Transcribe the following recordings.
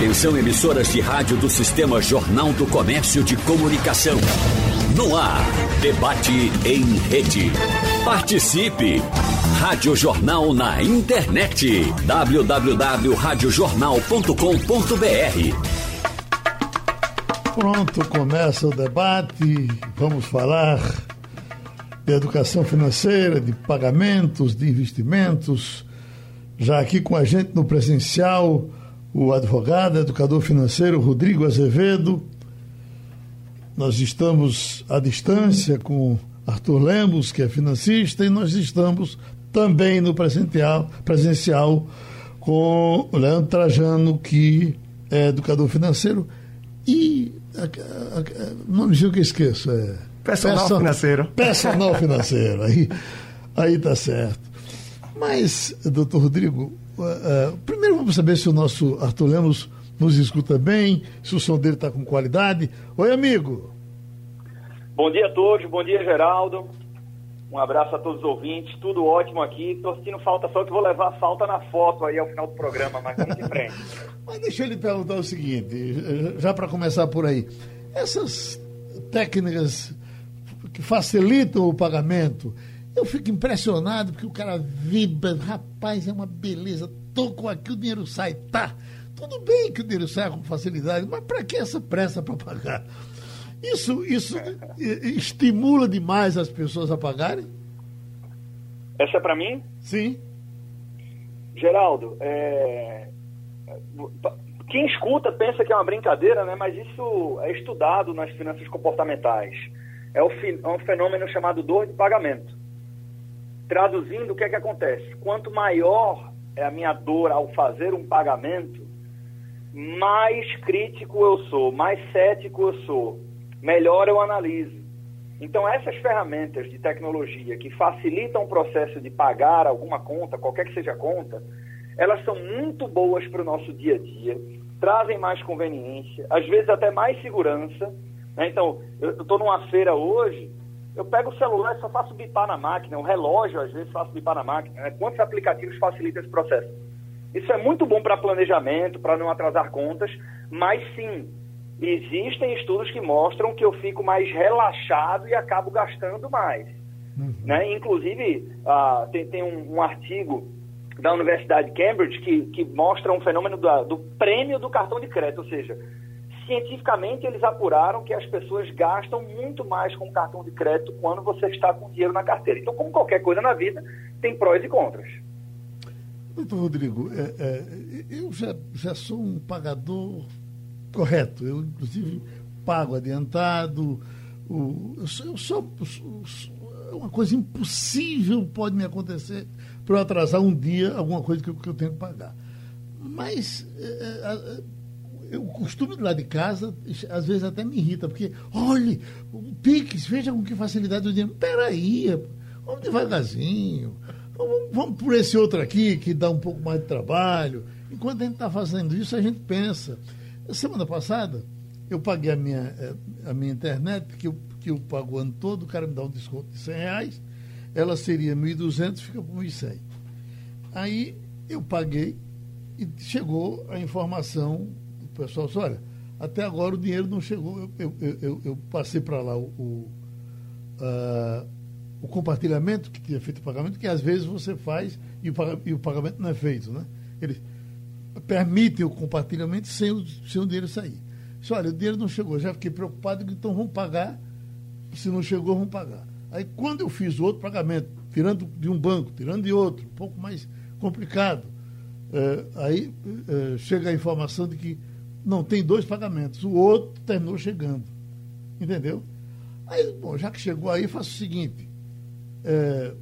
Atenção emissoras de rádio do Sistema Jornal do Comércio de Comunicação. No ar, debate em rede. Participe! Rádio Jornal na internet. www.radiojornal.com.br Pronto, começa o debate. Vamos falar de educação financeira, de pagamentos, de investimentos. Já aqui com a gente no presencial, o advogado, educador financeiro Rodrigo Azevedo. Nós estamos à distância com Arthur Lemos, que é financista, e nós estamos também no presencial, presencial com o Leandro Trajano, que é educador financeiro. E o nomezinho que eu esqueço é. Personal Person, financeiro. Personal financeiro. Aí, aí tá certo. Mas, doutor Rodrigo, uh, uh, primeiro vamos saber se o nosso Arthur Lemos nos escuta bem, se o som dele está com qualidade. Oi, amigo. Bom dia a todos, bom dia, Geraldo. Um abraço a todos os ouvintes, tudo ótimo aqui. Tô sentindo falta só que vou levar a falta na foto aí ao final do programa, mas em frente. mas deixa eu lhe perguntar o seguinte, já para começar por aí. Essas técnicas que facilitam o pagamento, eu fico impressionado porque o cara vibra, rapaz, é uma beleza, tô com aqui, o dinheiro sai, tá. Tudo bem que o dinheiro sai com facilidade, mas para que essa pressa para pagar? Isso, isso estimula demais as pessoas a pagarem? Essa é para mim? Sim. Geraldo, é... quem escuta pensa que é uma brincadeira, né? mas isso é estudado nas finanças comportamentais. É um fenômeno chamado dor de pagamento. Traduzindo, o que é que acontece? Quanto maior é a minha dor ao fazer um pagamento, mais crítico eu sou, mais cético eu sou melhor eu analiso. Então, essas ferramentas de tecnologia que facilitam o processo de pagar alguma conta, qualquer que seja a conta, elas são muito boas para o nosso dia a dia, trazem mais conveniência, às vezes até mais segurança. Né? Então, eu estou numa feira hoje, eu pego o celular e só faço bipar na máquina, o relógio às vezes faço bipar na máquina. Né? Quantos aplicativos facilitam esse processo? Isso é muito bom para planejamento, para não atrasar contas, mas sim, existem estudos que mostram que eu fico mais relaxado e acabo gastando mais. Uhum. Né? Inclusive, uh, tem, tem um, um, artigo da Universidade de Cambridge que, que mostra um fenômeno do prêmio do cartão de crédito, ou seja, cientificamente eles apuraram que as pessoas gastam muito mais com cartão de crédito quando você está com dinheiro na carteira. Então, como qualquer coisa na vida, tem prós e contras. Doutor Rodrigo, é, é, eu já, já sou um pagador correto. Eu, inclusive, pago adiantado. O, eu sou, eu sou, uma coisa impossível pode me acontecer para eu atrasar um dia alguma coisa que eu, que eu tenho que pagar. Mas é, o costume do lado de casa, às vezes até me irrita, porque, olhe, o Pix, veja com que facilidade o dinheiro. Peraí, vamos devagarzinho. Vamos, vamos por esse outro aqui que dá um pouco mais de trabalho. Enquanto a gente está fazendo isso, a gente pensa. Semana passada, eu paguei a minha, eh, a minha internet, que eu, que eu pago o ano todo, o cara me dá um desconto de 100 reais, ela seria 1.200, fica por 1.100. Aí eu paguei e chegou a informação, pessoal disse, olha, até agora o dinheiro não chegou, eu, eu, eu, eu passei para lá o, o, uh, o compartilhamento que tinha feito o pagamento, que às vezes você faz e o, e o pagamento não é feito, né? Ele, permitem o compartilhamento sem o, sem o dinheiro sair. Disse, olha, o dinheiro não chegou, já fiquei preocupado, então vamos pagar. Se não chegou, vamos pagar. Aí quando eu fiz o outro pagamento, tirando de um banco, tirando de outro, um pouco mais complicado, é, aí é, chega a informação de que não tem dois pagamentos, o outro terminou chegando. Entendeu? Aí, bom, já que chegou aí, faço o seguinte: é,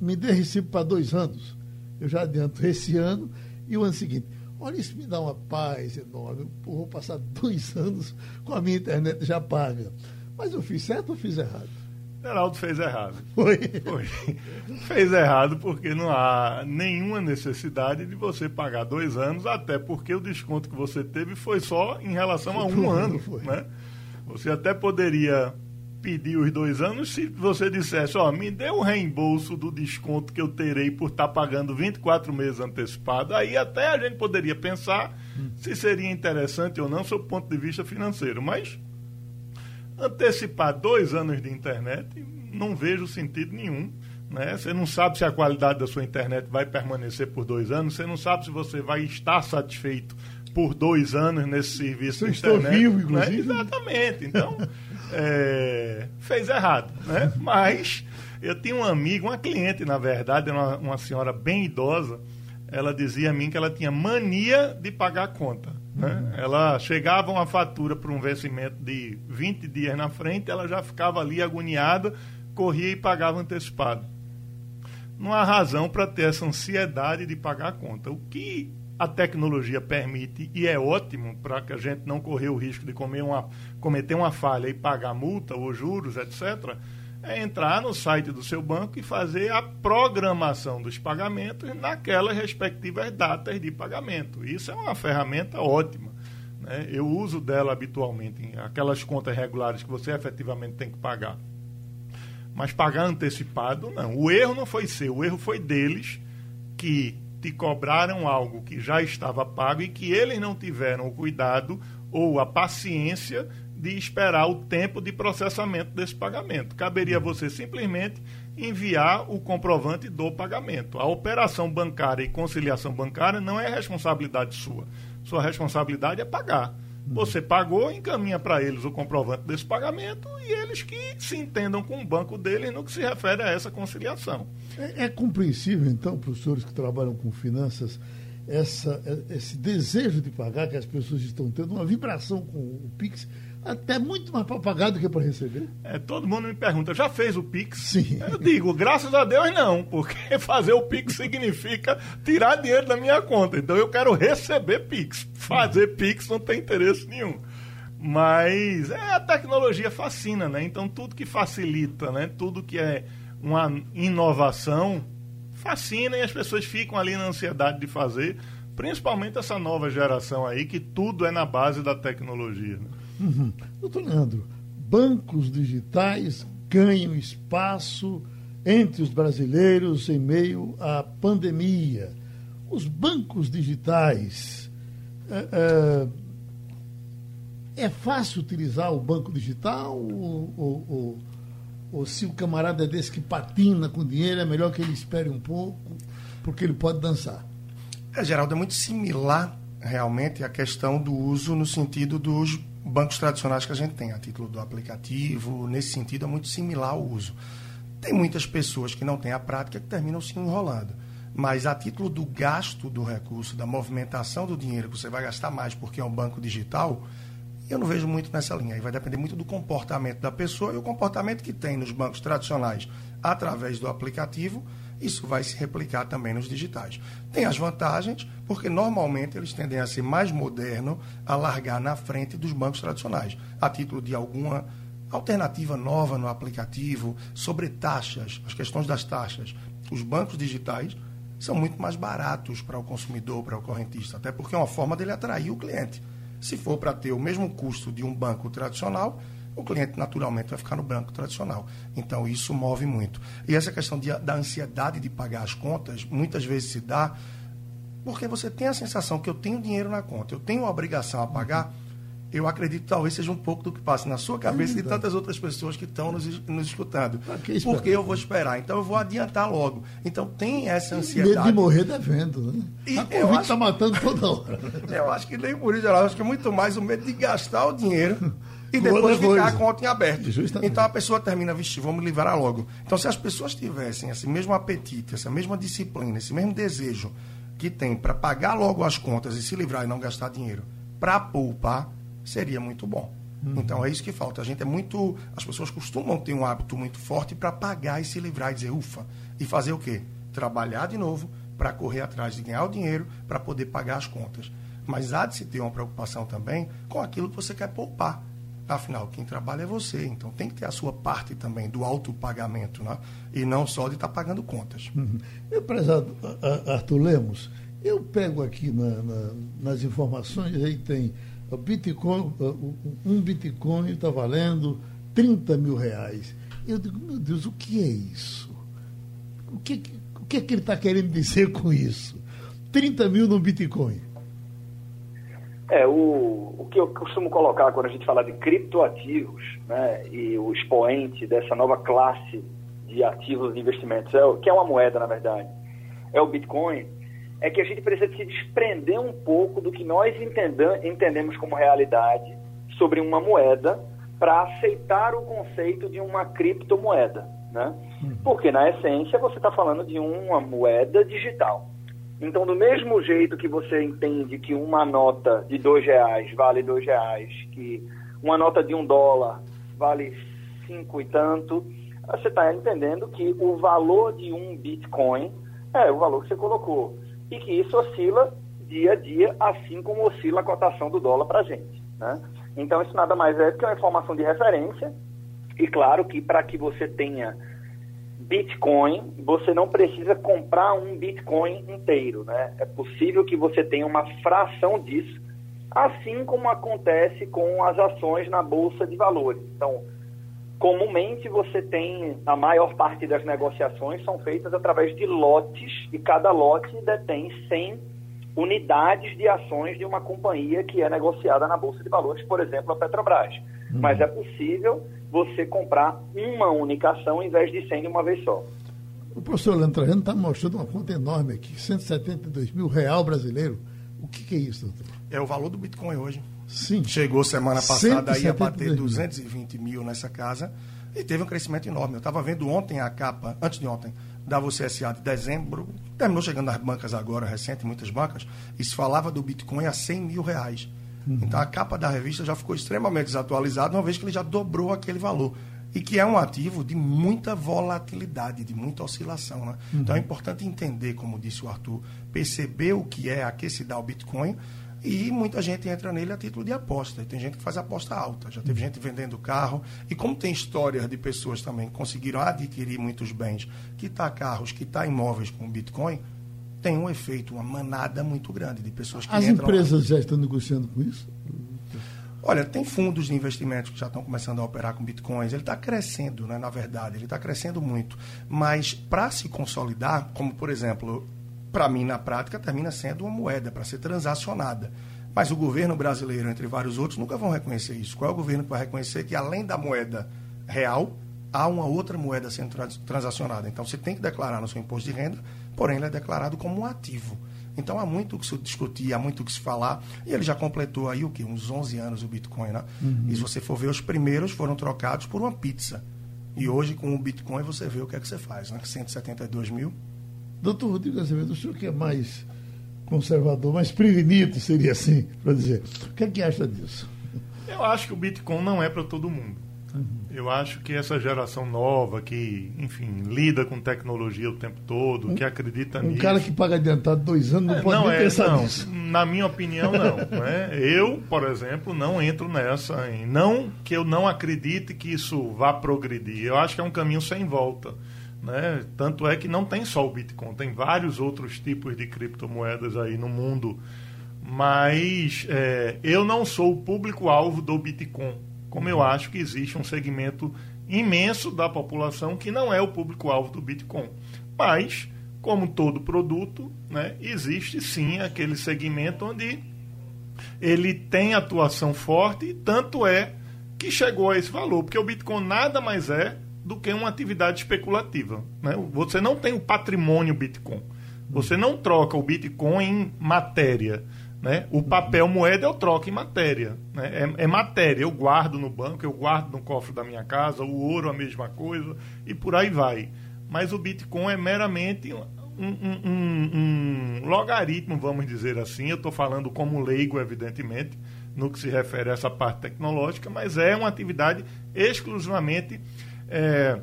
me dê recibo para dois anos. Eu já adianto esse ano e o ano seguinte, olha, isso me dá uma paz enorme. Eu vou passar dois anos com a minha internet já paga. Mas eu fiz certo ou fiz errado? Geraldo fez errado. Foi? Foi. Fez errado porque não há nenhuma necessidade de você pagar dois anos, até porque o desconto que você teve foi só em relação a um ano. Foi. Né? Você até poderia pedir os dois anos se você dissesse, ó, me dê o reembolso do desconto que eu terei por estar tá pagando 24 meses antecipado. Aí até a gente poderia pensar se seria interessante ou não, sob o ponto de vista financeiro. Mas antecipar dois anos de internet, não vejo sentido nenhum. Né? Você não sabe se a qualidade da sua internet vai permanecer por dois anos, você não sabe se você vai estar satisfeito por dois anos nesse serviço de internet. Estou vivo, né? inclusive. Né? Exatamente. Então, é, fez errado. Né? Mas eu tinha um amigo, uma cliente, na verdade, uma, uma senhora bem idosa, ela dizia a mim que ela tinha mania de pagar a conta. Né? Ela chegava uma fatura para um vencimento de 20 dias na frente, ela já ficava ali agoniada, corria e pagava antecipado. Não há razão para ter essa ansiedade de pagar a conta. O que a tecnologia permite, e é ótimo para que a gente não correr o risco de uma, cometer uma falha e pagar multa ou juros, etc., é entrar no site do seu banco e fazer a programação dos pagamentos naquelas respectivas datas de pagamento. Isso é uma ferramenta ótima. Né? Eu uso dela habitualmente, em aquelas contas regulares que você efetivamente tem que pagar. Mas pagar antecipado, não. O erro não foi seu, o erro foi deles que te cobraram algo que já estava pago e que eles não tiveram o cuidado ou a paciência de esperar o tempo de processamento desse pagamento. Caberia você simplesmente enviar o comprovante do pagamento. A operação bancária e conciliação bancária não é responsabilidade sua. Sua responsabilidade é pagar. Você pagou, encaminha para eles o comprovante desse pagamento e eles que se entendam com o banco deles no que se refere a essa conciliação. É, é compreensível, então, senhores que trabalham com finanças, essa, é, esse desejo de pagar que as pessoas estão tendo, uma vibração com o Pix, até muito mais para pagar do que para receber. É, todo mundo me pergunta, já fez o Pix? Sim. Eu digo, graças a Deus não, porque fazer o Pix significa tirar dinheiro da minha conta. Então eu quero receber Pix. Fazer Pix não tem interesse nenhum. Mas é, a tecnologia fascina, né? Então tudo que facilita, né? Tudo que é uma inovação fascina e as pessoas ficam ali na ansiedade de fazer, principalmente essa nova geração aí, que tudo é na base da tecnologia. Né? Uhum. Doutor Leandro, bancos digitais ganham espaço entre os brasileiros em meio à pandemia. Os bancos digitais. É, é, é fácil utilizar o banco digital ou, ou, ou, ou, se o camarada é desse que patina com dinheiro, é melhor que ele espere um pouco, porque ele pode dançar? É, Geraldo, é muito similar realmente a questão do uso no sentido dos bancos tradicionais que a gente tem, a título do aplicativo, nesse sentido é muito similar ao uso. Tem muitas pessoas que não têm a prática que terminam se enrolando. Mas a título do gasto do recurso, da movimentação do dinheiro que você vai gastar mais porque é um banco digital, eu não vejo muito nessa linha. Aí vai depender muito do comportamento da pessoa e o comportamento que tem nos bancos tradicionais através do aplicativo isso vai se replicar também nos digitais. Tem as vantagens, porque normalmente eles tendem a ser mais modernos, a largar na frente dos bancos tradicionais, a título de alguma alternativa nova no aplicativo, sobre taxas, as questões das taxas. Os bancos digitais são muito mais baratos para o consumidor, para o correntista, até porque é uma forma dele atrair o cliente. Se for para ter o mesmo custo de um banco tradicional, o cliente naturalmente vai ficar no banco tradicional. Então isso move muito. E essa questão de, da ansiedade de pagar as contas, muitas vezes se dá porque você tem a sensação que eu tenho dinheiro na conta, eu tenho a obrigação a pagar. Eu acredito que talvez seja um pouco do que passa na sua cabeça e de tantas outras pessoas que estão nos, nos escutando. Porque eu vou esperar, então eu vou adiantar logo. Então tem essa ansiedade. Medo de morrer devendo, né? E a Covid está matando toda hora. Eu acho que nem por isso, eu acho que é muito mais o medo de gastar o dinheiro e depois ficar a conta em aberto. Justamente. Então a pessoa termina, vixe, vamos livrar logo. Então se as pessoas tivessem esse mesmo apetite, essa mesma disciplina, esse mesmo desejo que tem para pagar logo as contas e se livrar e não gastar dinheiro, para poupar, seria muito bom. Uhum. Então é isso que falta. A gente é muito. As pessoas costumam ter um hábito muito forte para pagar e se livrar e dizer, ufa, e fazer o quê? Trabalhar de novo para correr atrás de ganhar o dinheiro para poder pagar as contas. Mas há de se ter uma preocupação também com aquilo que você quer poupar. Afinal, quem trabalha é você, então tem que ter a sua parte também do autopagamento, né? e não só de estar tá pagando contas. Uhum. Meu prezado Arthur Lemos, eu pego aqui na, na, nas informações, aí tem Bitcoin, um Bitcoin está valendo 30 mil reais. Eu digo, meu Deus, o que é isso? O que, o que é que ele está querendo dizer com isso? 30 mil no Bitcoin. É, o, o que eu costumo colocar quando a gente fala de criptoativos, né, e o expoente dessa nova classe de ativos de investimentos, é, que é uma moeda, na verdade, é o Bitcoin, é que a gente precisa se desprender um pouco do que nós entendemos como realidade sobre uma moeda para aceitar o conceito de uma criptomoeda. Né? Uhum. Porque, na essência, você está falando de uma moeda digital. Então, do mesmo jeito que você entende que uma nota de dois reais vale dois reais, que uma nota de um dólar vale cinco e tanto, você está entendendo que o valor de um Bitcoin é o valor que você colocou. E que isso oscila dia a dia, assim como oscila a cotação do dólar para a gente. Né? Então, isso nada mais é do que uma informação de referência. E claro que para que você tenha Bitcoin, você não precisa comprar um Bitcoin inteiro. Né? É possível que você tenha uma fração disso, assim como acontece com as ações na Bolsa de Valores. Então, comumente você tem, a maior parte das negociações são feitas através de lotes, e cada lote detém 100 unidades de ações de uma companhia que é negociada na Bolsa de Valores, por exemplo, a Petrobras. Uhum. Mas é possível você comprar uma única ação em vez de 100 de uma vez só. O professor Lantrajano está mostrando uma conta enorme aqui, 172 mil real brasileiro. O que, que, é isso, doutor? É o valor do Bitcoin hoje. Sim. Chegou semana passada aí a bater 220 mil nessa casa e teve um crescimento enorme. Eu estava vendo ontem a capa, antes de ontem, da VCSA de dezembro, terminou chegando nas bancas agora, recente, muitas bancas, e se falava do Bitcoin a 100 mil reais. Uhum. Então a capa da revista já ficou extremamente desatualizada, uma vez que ele já dobrou aquele valor. E que é um ativo de muita volatilidade, de muita oscilação. Né? Uhum. Então é importante entender, como disse o Arthur, perceber o que é a que se dá o Bitcoin. E muita gente entra nele a título de aposta. E tem gente que faz aposta alta. Já teve uhum. gente vendendo carro. E como tem histórias de pessoas também que conseguiram adquirir muitos bens, quitar carros, quitar imóveis com Bitcoin, tem um efeito, uma manada muito grande de pessoas que As empresas lá. já estão negociando com isso? Olha, tem fundos de investimentos que já estão começando a operar com bitcoins. Ele está crescendo, né, na verdade, ele está crescendo muito. Mas para se consolidar, como por exemplo, para mim na prática, termina sendo uma moeda para ser transacionada. Mas o governo brasileiro, entre vários outros, nunca vão reconhecer isso. Qual é o governo que vai reconhecer que além da moeda real, há uma outra moeda sendo transacionada? Então você tem que declarar no seu imposto de renda porém ele é declarado como um ativo. Então há muito o que se discutir, há muito o que se falar. E ele já completou aí o que? Uns 11 anos o Bitcoin, né? Uhum. E se você for ver, os primeiros foram trocados por uma pizza. E hoje, com o Bitcoin, você vê o que é que você faz, né? 172 mil. Doutor Rodrigo Azevedo, o senhor que é mais conservador, mais prevenido, seria assim, para dizer. O que é que acha disso? Eu acho que o Bitcoin não é para todo mundo. Uhum. Eu acho que essa geração nova, que, enfim, lida com tecnologia o tempo todo, um, que acredita um nisso. Um cara que paga adiantado dois anos não é, pode não é, pensar não, nisso. Na minha opinião, não. né? Eu, por exemplo, não entro nessa. Hein? Não que eu não acredite que isso vá progredir. Eu acho que é um caminho sem volta. Né? Tanto é que não tem só o Bitcoin, tem vários outros tipos de criptomoedas aí no mundo. Mas é, eu não sou o público-alvo do Bitcoin como eu acho que existe um segmento imenso da população que não é o público-alvo do Bitcoin. Mas, como todo produto, né, existe sim aquele segmento onde ele tem atuação forte, e tanto é que chegou a esse valor, porque o Bitcoin nada mais é do que uma atividade especulativa. Né? Você não tem o patrimônio Bitcoin. Você não troca o Bitcoin em matéria. Né? O papel moeda eu troco em matéria. Né? É, é, matéria, eu guardo no banco, eu guardo no cofre da minha casa, o ouro a mesma coisa, e por aí vai. Mas o Bitcoin é meramente um, um, um, um logaritmo, vamos dizer assim. Eu estou falando como leigo, evidentemente, no que se refere a essa parte tecnológica, mas é uma atividade exclusivamente é,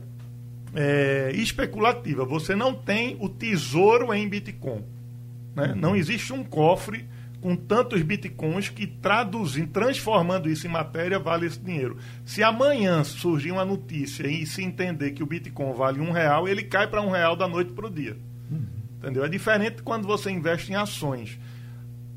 é, especulativa. Você não tem o tesouro em Bitcoin. Né? Não existe um cofre com tantos bitcoins que traduzindo, transformando isso em matéria, vale esse dinheiro. Se amanhã surgir uma notícia e se entender que o bitcoin vale um real, ele cai para um real da noite para o dia. Uhum. Entendeu? É diferente quando você investe em ações.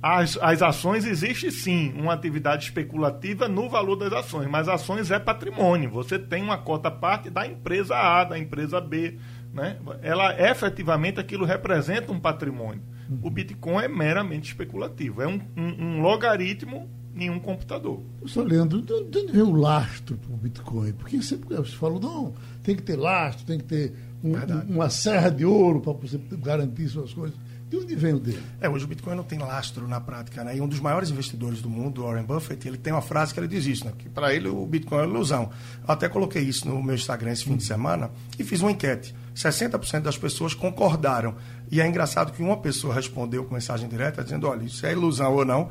as, as ações existe sim uma atividade especulativa no valor das ações, mas ações é patrimônio. Você tem uma cota parte da empresa A, da empresa B. Né? Ela efetivamente aquilo representa um patrimônio. O Bitcoin é meramente especulativo, é um, um, um logaritmo em um computador. Professor Leandro, de onde vem o lastro para o Bitcoin? Porque você, você falou, não, tem que ter lastro, tem que ter um, uma serra de ouro para você garantir suas coisas. De onde vem o dele? É, hoje o Bitcoin não tem lastro na prática, né? E um dos maiores investidores do mundo, Warren Buffett, ele tem uma frase que ele diz isso, né? Que para ele o Bitcoin é ilusão. Eu até coloquei isso no meu Instagram esse fim de semana e fiz uma enquete. 60% das pessoas concordaram. E é engraçado que uma pessoa respondeu com mensagem direta dizendo: olha, isso é ilusão ou não.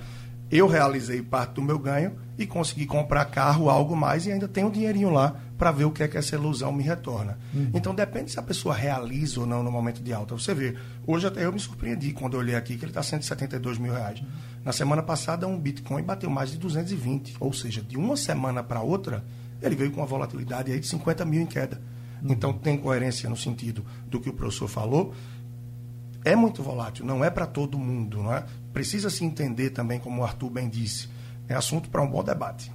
Eu realizei parte do meu ganho e consegui comprar carro, algo mais, e ainda tenho um dinheirinho lá para ver o que é que essa ilusão me retorna. Uhum. Então depende se a pessoa realiza ou não no momento de alta. Você vê, hoje até eu me surpreendi quando eu olhei aqui que ele está 172 mil reais. Uhum. Na semana passada, um Bitcoin bateu mais de 220. Ou seja, de uma semana para outra, ele veio com uma volatilidade aí de 50 mil em queda. Uhum. Então tem coerência no sentido do que o professor falou é muito volátil, não é para todo mundo. Não é? Precisa se entender também, como o Arthur bem disse. É assunto para um bom debate.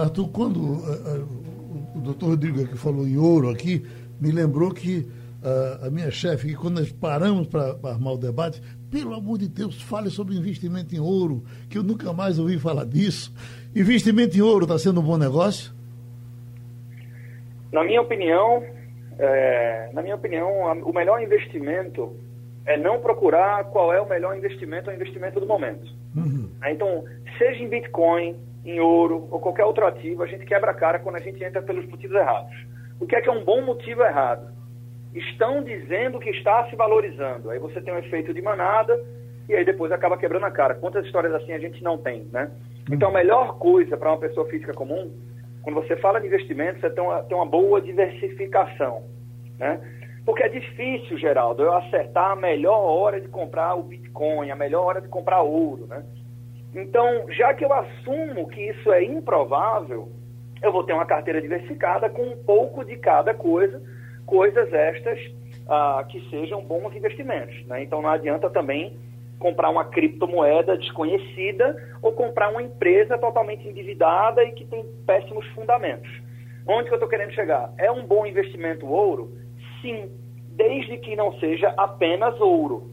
Arthur, quando uh, o doutor Rodrigo que falou em ouro aqui, me lembrou que uh, a minha chefe, que quando nós paramos para armar o debate, pelo amor de Deus, fale sobre investimento em ouro, que eu nunca mais ouvi falar disso. Investimento em ouro está sendo um bom negócio? Na minha opinião, é, na minha opinião, o melhor investimento é não procurar qual é o melhor investimento, o investimento do momento. Uhum. Então, seja em Bitcoin, em ouro ou qualquer outro ativo, a gente quebra a cara quando a gente entra pelos motivos errados. O que é que é um bom motivo errado? Estão dizendo que está se valorizando. Aí você tem um efeito de manada e aí depois acaba quebrando a cara. Quantas histórias assim a gente não tem, né? Então, a melhor coisa para uma pessoa física comum, quando você fala de investimento, você tem uma, tem uma boa diversificação, né? Porque é difícil, Geraldo, eu acertar a melhor hora de comprar o Bitcoin, a melhor hora de comprar ouro, né? Então, já que eu assumo que isso é improvável, eu vou ter uma carteira diversificada com um pouco de cada coisa, coisas estas ah, que sejam bons investimentos. Né? Então, não adianta também comprar uma criptomoeda desconhecida ou comprar uma empresa totalmente endividada e que tem péssimos fundamentos. Onde que eu estou querendo chegar? É um bom investimento ouro? Sim, desde que não seja apenas ouro.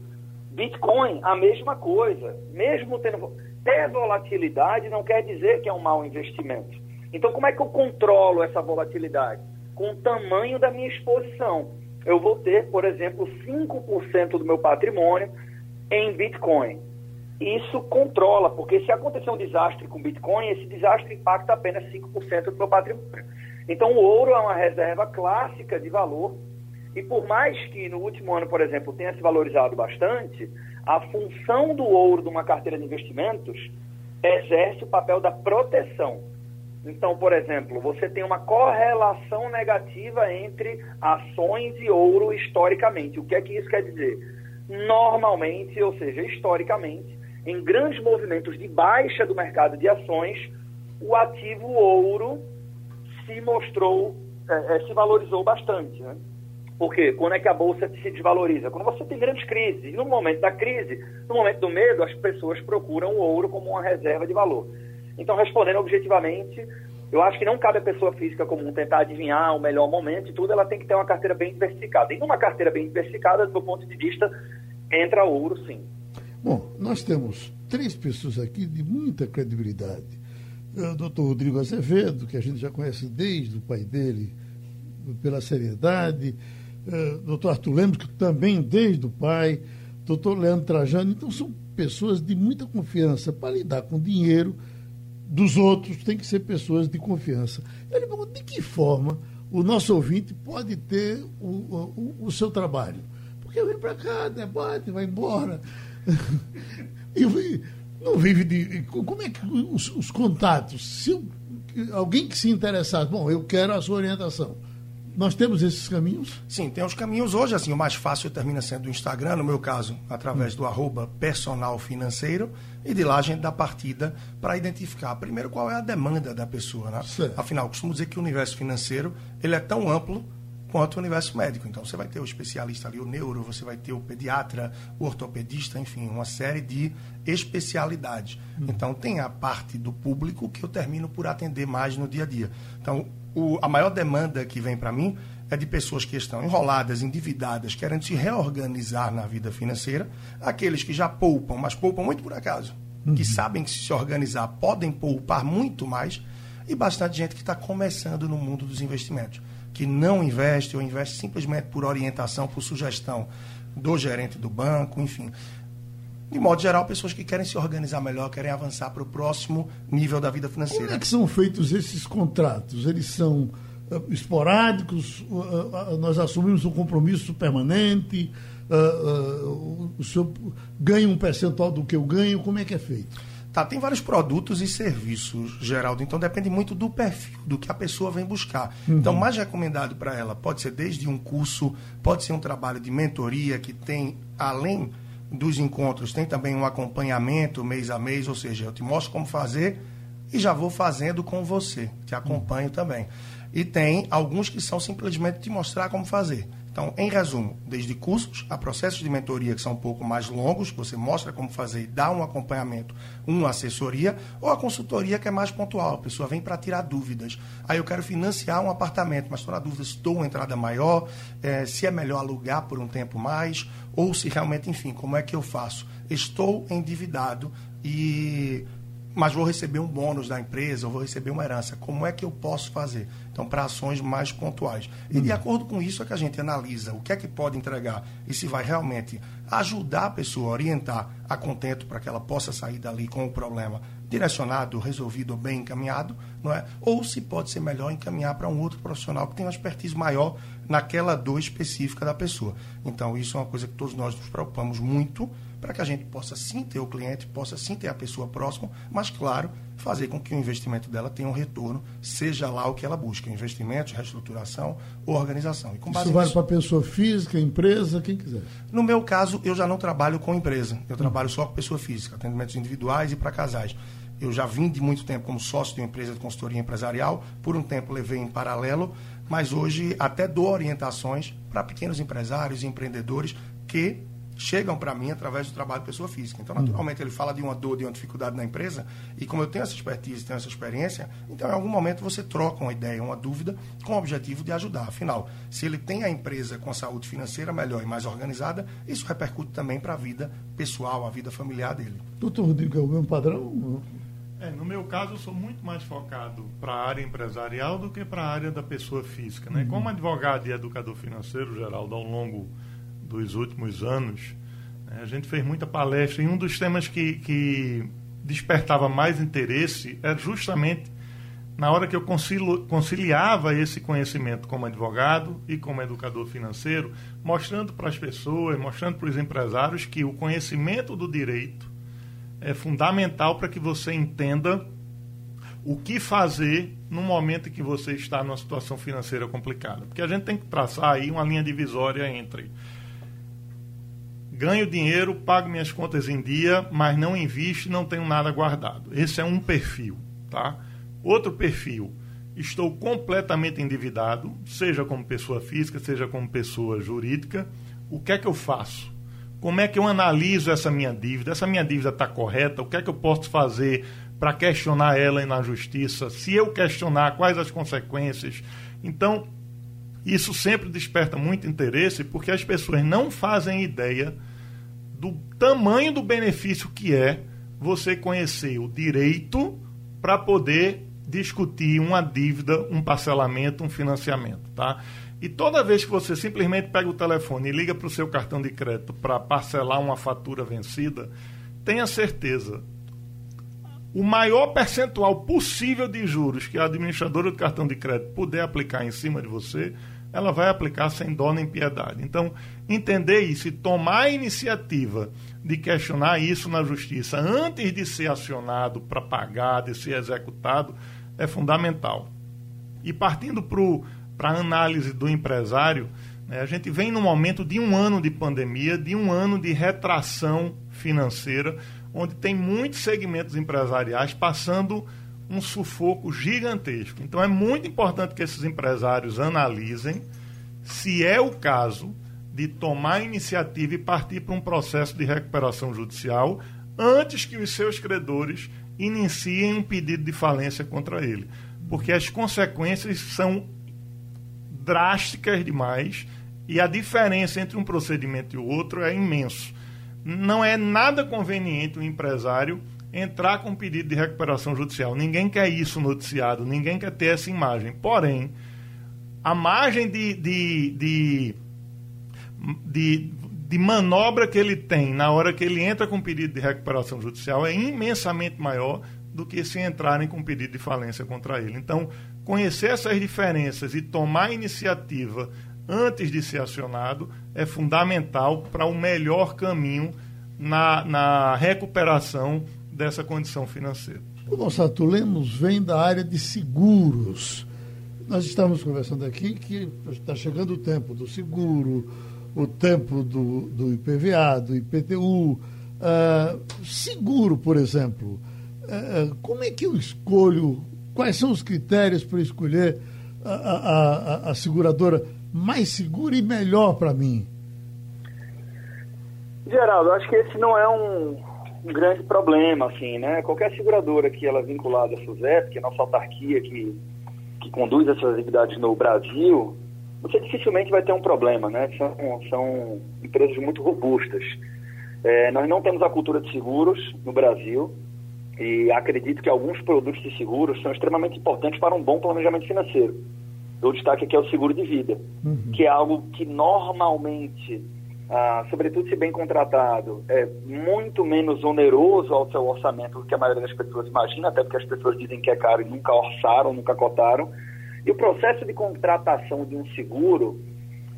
Bitcoin, a mesma coisa. Mesmo tendo ter volatilidade, não quer dizer que é um mau investimento. Então, como é que eu controlo essa volatilidade? Com o tamanho da minha exposição. Eu vou ter, por exemplo, 5% do meu patrimônio em Bitcoin. Isso controla, porque se acontecer um desastre com Bitcoin, esse desastre impacta apenas 5% do meu patrimônio. Então, o ouro é uma reserva clássica de valor e por mais que no último ano, por exemplo, tenha se valorizado bastante, a função do ouro de uma carteira de investimentos exerce o papel da proteção. Então, por exemplo, você tem uma correlação negativa entre ações e ouro historicamente. O que é que isso quer dizer? Normalmente, ou seja, historicamente, em grandes movimentos de baixa do mercado de ações, o ativo ouro se mostrou, é, se valorizou bastante. Né? Porque quando é que a bolsa se desvaloriza? Quando você tem grandes crises. E no momento da crise, no momento do medo, as pessoas procuram o ouro como uma reserva de valor. Então, respondendo objetivamente, eu acho que não cabe a pessoa física comum tentar adivinhar o melhor momento e tudo, ela tem que ter uma carteira bem diversificada. E numa carteira bem diversificada, do meu ponto de vista, entra ouro sim. Bom, nós temos três pessoas aqui de muita credibilidade. O doutor Rodrigo Azevedo, que a gente já conhece desde o pai dele, pela seriedade uh, doutor Arthur Lemos, que também desde o pai, doutor Leandro Trajano, então são pessoas de muita confiança para lidar com dinheiro dos outros, tem que ser pessoas de confiança. Ele pergunta de que forma o nosso ouvinte pode ter o, o, o seu trabalho. Porque venho para cá, debate, vai embora. e não vive de. Como é que os, os contatos? Se alguém que se interessasse, bom, eu quero a sua orientação. Nós temos esses caminhos? Sim, tem os caminhos hoje, assim, o mais fácil termina sendo o Instagram, no meu caso, através do arroba personal financeiro, e de lá a gente dá partida para identificar, primeiro, qual é a demanda da pessoa, né? Afinal, costumo dizer que o universo financeiro, ele é tão amplo quanto o universo médico. Então, você vai ter o especialista ali, o neuro, você vai ter o pediatra, o ortopedista, enfim, uma série de especialidades. Hum. Então, tem a parte do público que eu termino por atender mais no dia a dia. Então, o, a maior demanda que vem para mim é de pessoas que estão enroladas, endividadas, querendo se reorganizar na vida financeira, aqueles que já poupam, mas poupam muito por acaso, uhum. que sabem que se organizar podem poupar muito mais, e bastante gente que está começando no mundo dos investimentos, que não investe ou investe simplesmente por orientação, por sugestão do gerente do banco, enfim. De modo geral, pessoas que querem se organizar melhor, querem avançar para o próximo nível da vida financeira. Como é que são feitos esses contratos? Eles são uh, esporádicos? Uh, uh, nós assumimos um compromisso permanente? o senhor ganha um percentual do que eu ganho? Como é que é feito? Tá, tem vários produtos e serviços, Geraldo, então depende muito do perfil, do que a pessoa vem buscar. Uhum. Então, mais recomendado para ela pode ser desde um curso, pode ser um trabalho de mentoria que tem, além dos encontros, tem também um acompanhamento mês a mês, ou seja, eu te mostro como fazer e já vou fazendo com você, te acompanho também. E tem alguns que são simplesmente te mostrar como fazer. Então, em resumo, desde cursos a processos de mentoria que são um pouco mais longos, você mostra como fazer e dá um acompanhamento, uma assessoria, ou a consultoria que é mais pontual, a pessoa vem para tirar dúvidas. Aí eu quero financiar um apartamento, mas estou na dúvida se estou uma entrada maior, é, se é melhor alugar por um tempo mais, ou se realmente, enfim, como é que eu faço? Estou endividado e mas vou receber um bônus da empresa, ou vou receber uma herança. Como é que eu posso fazer? Então, para ações mais pontuais. E de hum. acordo com isso é que a gente analisa o que é que pode entregar e se vai realmente ajudar a pessoa, orientar a contento para que ela possa sair dali com o problema direcionado, resolvido, bem encaminhado, não é? Ou se pode ser melhor encaminhar para um outro profissional que tem uma expertise maior naquela dor específica da pessoa. Então, isso é uma coisa que todos nós nos preocupamos muito para que a gente possa sim ter o cliente, possa sim ter a pessoa próxima, mas, claro, fazer com que o investimento dela tenha um retorno, seja lá o que ela busca, investimentos, reestruturação ou organização. E com base Isso vale para pessoa física, empresa, quem quiser? No meu caso, eu já não trabalho com empresa, eu trabalho só com pessoa física, atendimentos individuais e para casais. Eu já vim de muito tempo como sócio de uma empresa de consultoria empresarial, por um tempo levei em paralelo, mas hoje até dou orientações para pequenos empresários e empreendedores que chegam para mim através do trabalho de pessoa física. Então, naturalmente, ele fala de uma dor, de uma dificuldade na empresa, e como eu tenho essa expertise, tenho essa experiência, então, em algum momento, você troca uma ideia, uma dúvida, com o objetivo de ajudar. Afinal, se ele tem a empresa com a saúde financeira melhor e mais organizada, isso repercute também para a vida pessoal, a vida familiar dele. Doutor Rodrigo, é o mesmo padrão? É, no meu caso, eu sou muito mais focado para a área empresarial do que para a área da pessoa física. Né? Uhum. Como advogado e educador financeiro, Geraldo, ao longo dos últimos anos, né, a gente fez muita palestra e um dos temas que, que despertava mais interesse era justamente na hora que eu conciliava esse conhecimento como advogado e como educador financeiro, mostrando para as pessoas, mostrando para os empresários que o conhecimento do direito é fundamental para que você entenda o que fazer no momento em que você está numa situação financeira complicada. Porque a gente tem que traçar aí uma linha divisória entre ganho dinheiro, pago minhas contas em dia, mas não invisto, não tenho nada guardado. Esse é um perfil, tá? Outro perfil, estou completamente endividado, seja como pessoa física, seja como pessoa jurídica. O que é que eu faço? Como é que eu analiso essa minha dívida? Essa minha dívida está correta? O que é que eu posso fazer para questionar ela na justiça? Se eu questionar, quais as consequências? Então, isso sempre desperta muito interesse porque as pessoas não fazem ideia do tamanho do benefício que é você conhecer o direito para poder discutir uma dívida, um parcelamento, um financiamento, tá? E toda vez que você simplesmente pega o telefone e liga para o seu cartão de crédito para parcelar uma fatura vencida, tenha certeza, o maior percentual possível de juros que a administradora do cartão de crédito puder aplicar em cima de você, ela vai aplicar sem dó nem piedade. Então, entender isso e tomar a iniciativa de questionar isso na justiça antes de ser acionado para pagar, de ser executado, é fundamental. E partindo para a análise do empresário, né, a gente vem num momento de um ano de pandemia, de um ano de retração financeira, onde tem muitos segmentos empresariais passando um sufoco gigantesco. Então é muito importante que esses empresários analisem se é o caso de tomar iniciativa e partir para um processo de recuperação judicial antes que os seus credores iniciem um pedido de falência contra ele. Porque as consequências são drásticas demais e a diferença entre um procedimento e o outro é imenso. Não é nada conveniente o empresário entrar com um pedido de recuperação judicial. Ninguém quer isso noticiado, ninguém quer ter essa imagem. Porém, a margem de, de, de, de, de manobra que ele tem na hora que ele entra com um pedido de recuperação judicial é imensamente maior do que se entrarem com um pedido de falência contra ele. Então, conhecer essas diferenças e tomar iniciativa antes de ser acionado é fundamental para o melhor caminho na, na recuperação dessa condição financeira. O nosso Lemos vem da área de seguros. Nós estamos conversando aqui que está chegando o tempo do seguro, o tempo do, do IPVA, do IPTU. Uh, ah, seguro, por exemplo. Uh, como é que eu escolho? Quais são os critérios para escolher a, a, a, a seguradora mais segura e melhor para mim? Geraldo, acho que esse não é um, um, grande problema, assim, né? Qualquer seguradora que ela é vinculada à SUSEP, que é a nossa autarquia que, que conduz essas atividades no Brasil, você dificilmente vai ter um problema, né? São, são empresas muito robustas. É, nós não temos a cultura de seguros no Brasil e acredito que alguns produtos de seguros são extremamente importantes para um bom planejamento financeiro. Eu destaque aqui é o seguro de vida, uhum. que é algo que normalmente ah, sobretudo se bem contratado, é muito menos oneroso ao seu orçamento do que a maioria das pessoas imagina, até porque as pessoas dizem que é caro e nunca orçaram, nunca cotaram. E o processo de contratação de um seguro,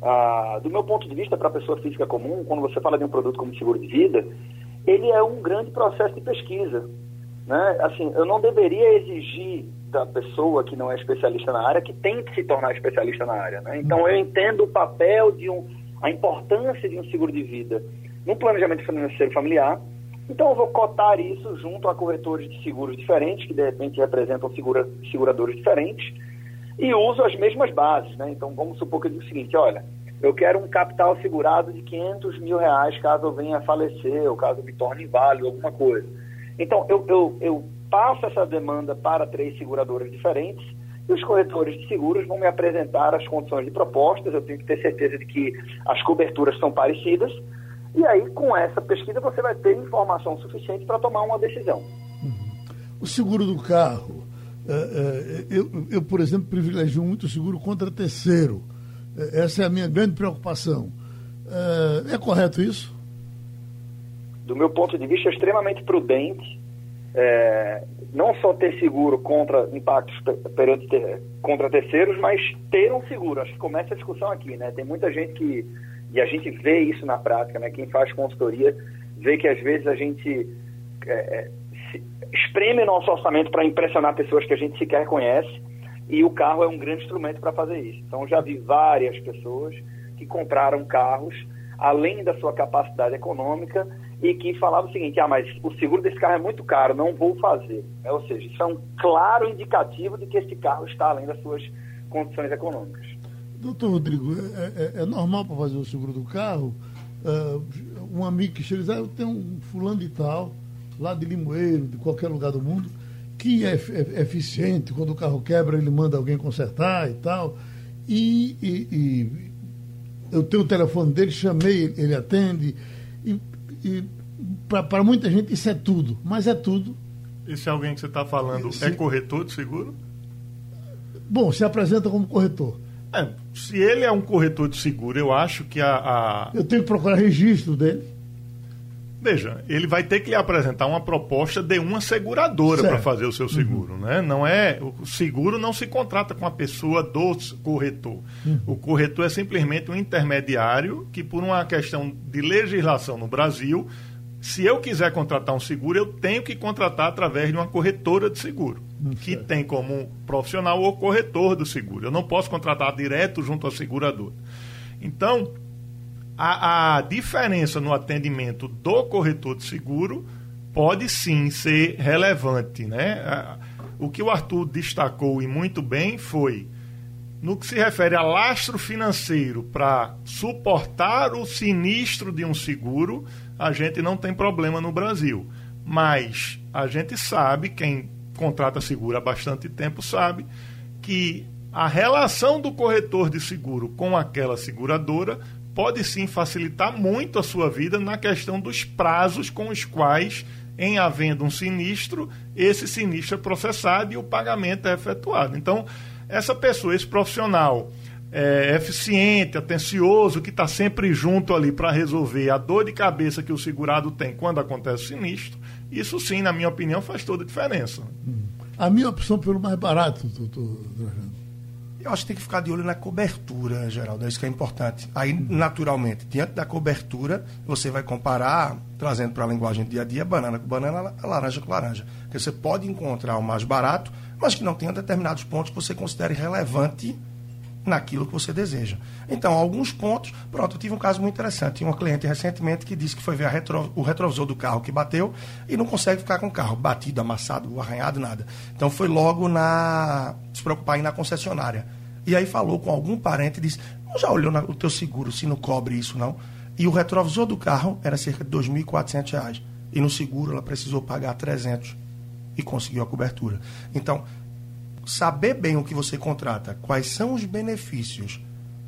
ah, do meu ponto de vista, para a pessoa física comum, quando você fala de um produto como seguro de vida, ele é um grande processo de pesquisa. Né? Assim, eu não deveria exigir da pessoa que não é especialista na área que tem que se tornar especialista na área. Né? Então, eu entendo o papel de um a importância de um seguro de vida no planejamento financeiro familiar. Então, eu vou cotar isso junto a corretores de seguros diferentes, que de repente representam segura, seguradores diferentes, e uso as mesmas bases. Né? Então, vamos supor que eu diga o seguinte: olha, eu quero um capital segurado de 500 mil reais caso eu venha a falecer, ou caso eu me torne inválido, alguma coisa. Então, eu, eu, eu passo essa demanda para três seguradoras diferentes e os corretores de seguros vão me apresentar as condições de propostas, eu tenho que ter certeza de que as coberturas são parecidas, e aí com essa pesquisa você vai ter informação suficiente para tomar uma decisão. Uhum. O seguro do carro, é, é, eu, eu, por exemplo, privilegio muito o seguro contra terceiro. É, essa é a minha grande preocupação. É, é correto isso? Do meu ponto de vista, é extremamente prudente. É, não só ter seguro contra impactos perante ter, contra terceiros, mas ter um seguro. Acho que começa a discussão aqui, né? Tem muita gente que e a gente vê isso na prática, né? Quem faz consultoria vê que às vezes a gente é, é espreme nosso orçamento para impressionar pessoas que a gente sequer conhece e o carro é um grande instrumento para fazer isso. Então já vi várias pessoas que compraram carros além da sua capacidade econômica e que falava o seguinte: ah, mas o seguro desse carro é muito caro, não vou fazer. É, ou seja, isso é um claro indicativo de que esse carro está além das suas condições econômicas. Doutor Rodrigo, é, é, é normal para fazer o seguro do carro? Uh, um amigo que chega e diz: ah, eu tenho um fulano de tal, lá de Limoeiro, de qualquer lugar do mundo, que é, é, eficiente, quando o carro quebra, ele manda alguém consertar e tal. E, e, e eu tenho o telefone dele, chamei, ele atende. E para muita gente isso é tudo, mas é tudo. Esse é alguém que você está falando se, é corretor de seguro? Bom, se apresenta como corretor. É, se ele é um corretor de seguro, eu acho que a, a... Eu tenho que procurar registro dele. Veja, ele vai ter que lhe apresentar uma proposta de uma seguradora para fazer o seu uhum. seguro, uhum. né? Não é o seguro não se contrata com a pessoa do corretor. Uhum. O corretor é simplesmente um intermediário que por uma questão de legislação no Brasil, se eu quiser contratar um seguro, eu tenho que contratar através de uma corretora de seguro, uhum. que tem como profissional o corretor do seguro. Eu não posso contratar direto junto ao segurador. Então, a, a diferença no atendimento do corretor de seguro pode sim ser relevante. Né? O que o Arthur destacou e muito bem foi No que se refere a lastro financeiro para suportar o sinistro de um seguro, a gente não tem problema no Brasil. Mas a gente sabe, quem contrata seguro há bastante tempo sabe, que a relação do corretor de seguro com aquela seguradora pode sim facilitar muito a sua vida na questão dos prazos com os quais, em havendo um sinistro, esse sinistro é processado e o pagamento é efetuado. Então, essa pessoa, esse profissional é, eficiente, atencioso, que está sempre junto ali para resolver a dor de cabeça que o segurado tem quando acontece sinistro, isso sim, na minha opinião, faz toda a diferença. A minha opção pelo mais barato, doutor. Eu acho que tem que ficar de olho na cobertura, Geraldo. É isso que é importante. Aí, naturalmente, diante da cobertura, você vai comparar, trazendo para a linguagem do dia a dia, banana com banana, laranja com laranja. Porque você pode encontrar o mais barato, mas que não tenha determinados pontos que você considere relevante naquilo que você deseja. Então, alguns pontos. Pronto, eu tive um caso muito interessante. Tinha uma cliente recentemente que disse que foi ver retro, o retrovisor do carro que bateu e não consegue ficar com o carro batido, amassado, arranhado, nada. Então, foi logo na. se preocupar ir na concessionária. E aí falou com algum parente e disse: Não já olhou no teu seguro se não cobre isso, não? E o retrovisor do carro era cerca de R$ 2.400. E no seguro ela precisou pagar 300 e conseguiu a cobertura. Então, saber bem o que você contrata, quais são os benefícios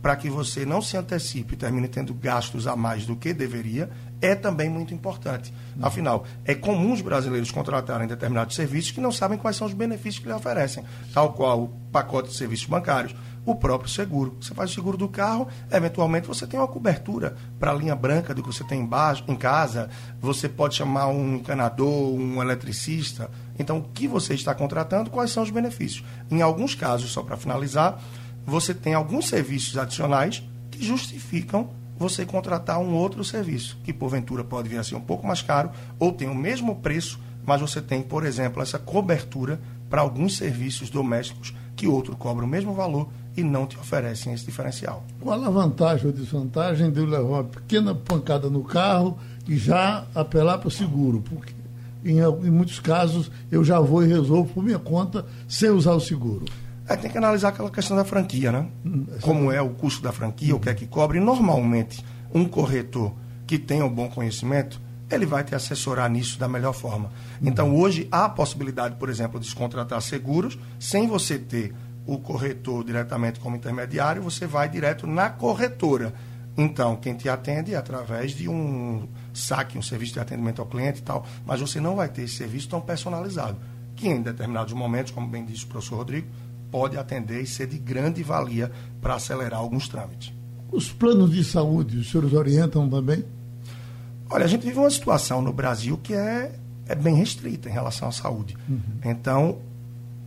para que você não se antecipe e termine tendo gastos a mais do que deveria, é também muito importante. Afinal, é comum os brasileiros contratarem determinados serviços que não sabem quais são os benefícios que lhe oferecem, tal qual o pacote de serviços bancários, o próprio seguro. Você faz o seguro do carro, eventualmente você tem uma cobertura para a linha branca do que você tem embaixo, em casa, você pode chamar um encanador, um eletricista. Então, o que você está contratando, quais são os benefícios? Em alguns casos, só para finalizar, você tem alguns serviços adicionais que justificam você contratar um outro serviço, que porventura pode vir a ser um pouco mais caro ou tem o mesmo preço, mas você tem, por exemplo, essa cobertura para alguns serviços domésticos que outro cobra o mesmo valor e não te oferecem esse diferencial. Qual a vantagem ou desvantagem de eu levar uma pequena pancada no carro e já apelar para o seguro? Porque em, em, muitos casos eu já vou e resolvo por minha conta sem usar o seguro. É, tem que analisar aquela questão da franquia, né? Hum, Como é o custo da franquia, hum. o que é que cobre. Normalmente, um corretor que tenha um bom conhecimento, ele vai te assessorar nisso da melhor forma. Então, hoje, há a possibilidade, por exemplo, de se contratar seguros sem você ter o corretor diretamente como intermediário, você vai direto na corretora. Então, quem te atende é através de um saque, um serviço de atendimento ao cliente e tal, mas você não vai ter esse serviço tão personalizado, que em determinados momentos, como bem disse o professor Rodrigo, pode atender e ser de grande valia para acelerar alguns trâmites. Os planos de saúde, os senhores orientam também? Olha, a gente vive uma situação no Brasil que é, é bem restrita em relação à saúde. Uhum. Então,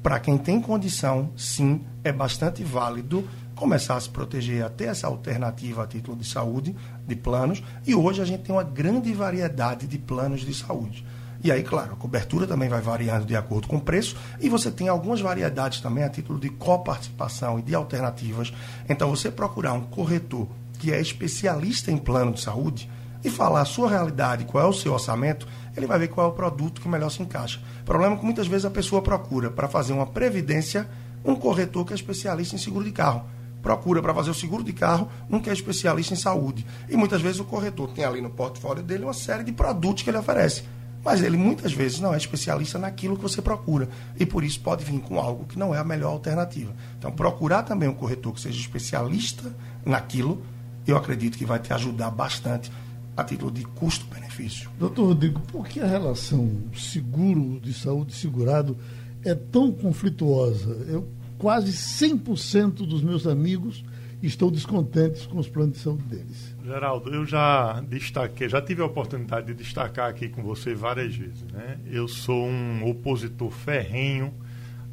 para quem tem condição, sim, é bastante válido começar a se proteger, a ter essa alternativa a título de saúde, de planos, e hoje a gente tem uma grande variedade de planos de saúde. E aí, claro, a cobertura também vai variando de acordo com o preço, e você tem algumas variedades também a título de coparticipação e de alternativas. Então, você procurar um corretor que é especialista em plano de saúde e falar a sua realidade, qual é o seu orçamento, ele vai ver qual é o produto que melhor se encaixa. O problema é que muitas vezes a pessoa procura para fazer uma previdência um corretor que é especialista em seguro de carro. Procura para fazer o seguro de carro um que é especialista em saúde. E muitas vezes o corretor tem ali no portfólio dele uma série de produtos que ele oferece. Mas ele muitas vezes não é especialista naquilo que você procura. E por isso pode vir com algo que não é a melhor alternativa. Então, procurar também um corretor que seja especialista naquilo, eu acredito que vai te ajudar bastante a título de custo-benefício. Doutor Rodrigo, por que a relação seguro de saúde segurado é tão conflituosa? Eu, quase 100% dos meus amigos estão descontentes com os planos de saúde deles. Geraldo, eu já destaquei, já tive a oportunidade de destacar aqui com você várias vezes. Né? Eu sou um opositor ferrenho